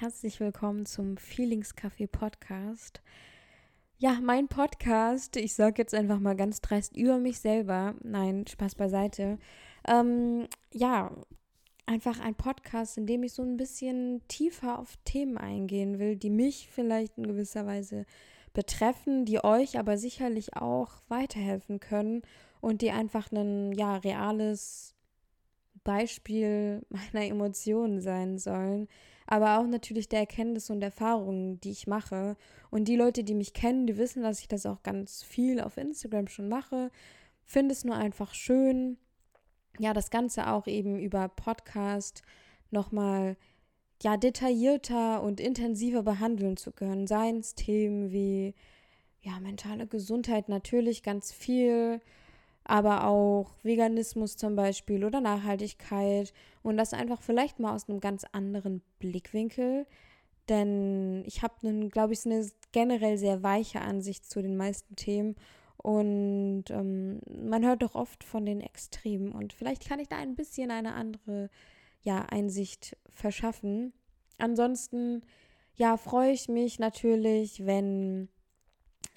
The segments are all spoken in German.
herzlich willkommen zum Feelings Café Podcast. Ja, mein Podcast, ich sage jetzt einfach mal ganz dreist über mich selber. Nein, Spaß beiseite. Ähm, ja, einfach ein Podcast, in dem ich so ein bisschen tiefer auf Themen eingehen will, die mich vielleicht in gewisser Weise betreffen, die euch aber sicherlich auch weiterhelfen können und die einfach ein ja reales Beispiel meiner Emotionen sein sollen, aber auch natürlich der Erkenntnisse und Erfahrungen, die ich mache. Und die Leute, die mich kennen, die wissen, dass ich das auch ganz viel auf Instagram schon mache. Finde es nur einfach schön, ja, das Ganze auch eben über Podcast nochmal ja, detaillierter und intensiver behandeln zu können. Seien es Themen wie ja, mentale Gesundheit natürlich ganz viel, aber auch Veganismus zum Beispiel oder Nachhaltigkeit und das einfach vielleicht mal aus einem ganz anderen Blickwinkel. Denn ich habe, glaube ich, eine generell sehr weiche Ansicht zu den meisten Themen und ähm, man hört doch oft von den Extremen und vielleicht kann ich da ein bisschen eine andere ja, Einsicht verschaffen. Ansonsten, ja, freue ich mich natürlich, wenn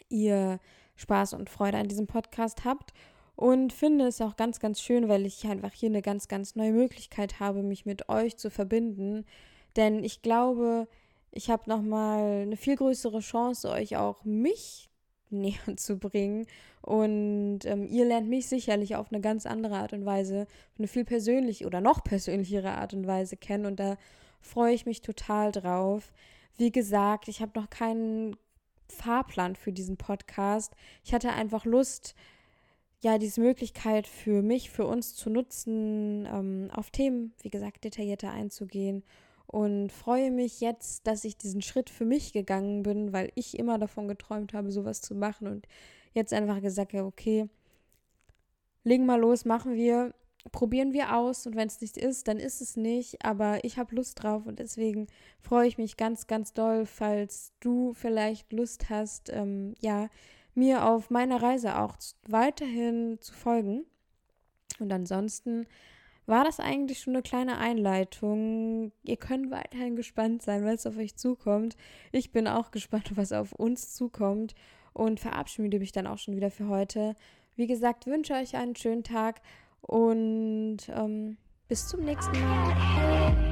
ihr Spaß und Freude an diesem Podcast habt und finde es auch ganz, ganz schön, weil ich einfach hier eine ganz, ganz neue Möglichkeit habe, mich mit euch zu verbinden. Denn ich glaube, ich habe nochmal eine viel größere Chance, euch auch mich näher zu bringen. Und ähm, ihr lernt mich sicherlich auf eine ganz andere Art und Weise, eine viel persönliche oder noch persönlichere Art und Weise kennen. Und da freue ich mich total drauf. Wie gesagt, ich habe noch keinen Fahrplan für diesen Podcast. Ich hatte einfach Lust, ja, diese Möglichkeit für mich, für uns zu nutzen, ähm, auf Themen, wie gesagt, detaillierter einzugehen. Und freue mich jetzt, dass ich diesen Schritt für mich gegangen bin, weil ich immer davon geträumt habe, sowas zu machen. Und jetzt einfach gesagt habe, okay, legen mal los, machen wir, probieren wir aus. Und wenn es nicht ist, dann ist es nicht. Aber ich habe Lust drauf und deswegen freue ich mich ganz, ganz doll, falls du vielleicht Lust hast, ähm, ja, mir auf meiner Reise auch weiterhin zu folgen. Und ansonsten war das eigentlich schon eine kleine Einleitung. Ihr könnt weiterhin gespannt sein, was auf euch zukommt. Ich bin auch gespannt, was auf uns zukommt und verabschiede mich dann auch schon wieder für heute. Wie gesagt, wünsche euch einen schönen Tag und ähm, bis zum nächsten Mal.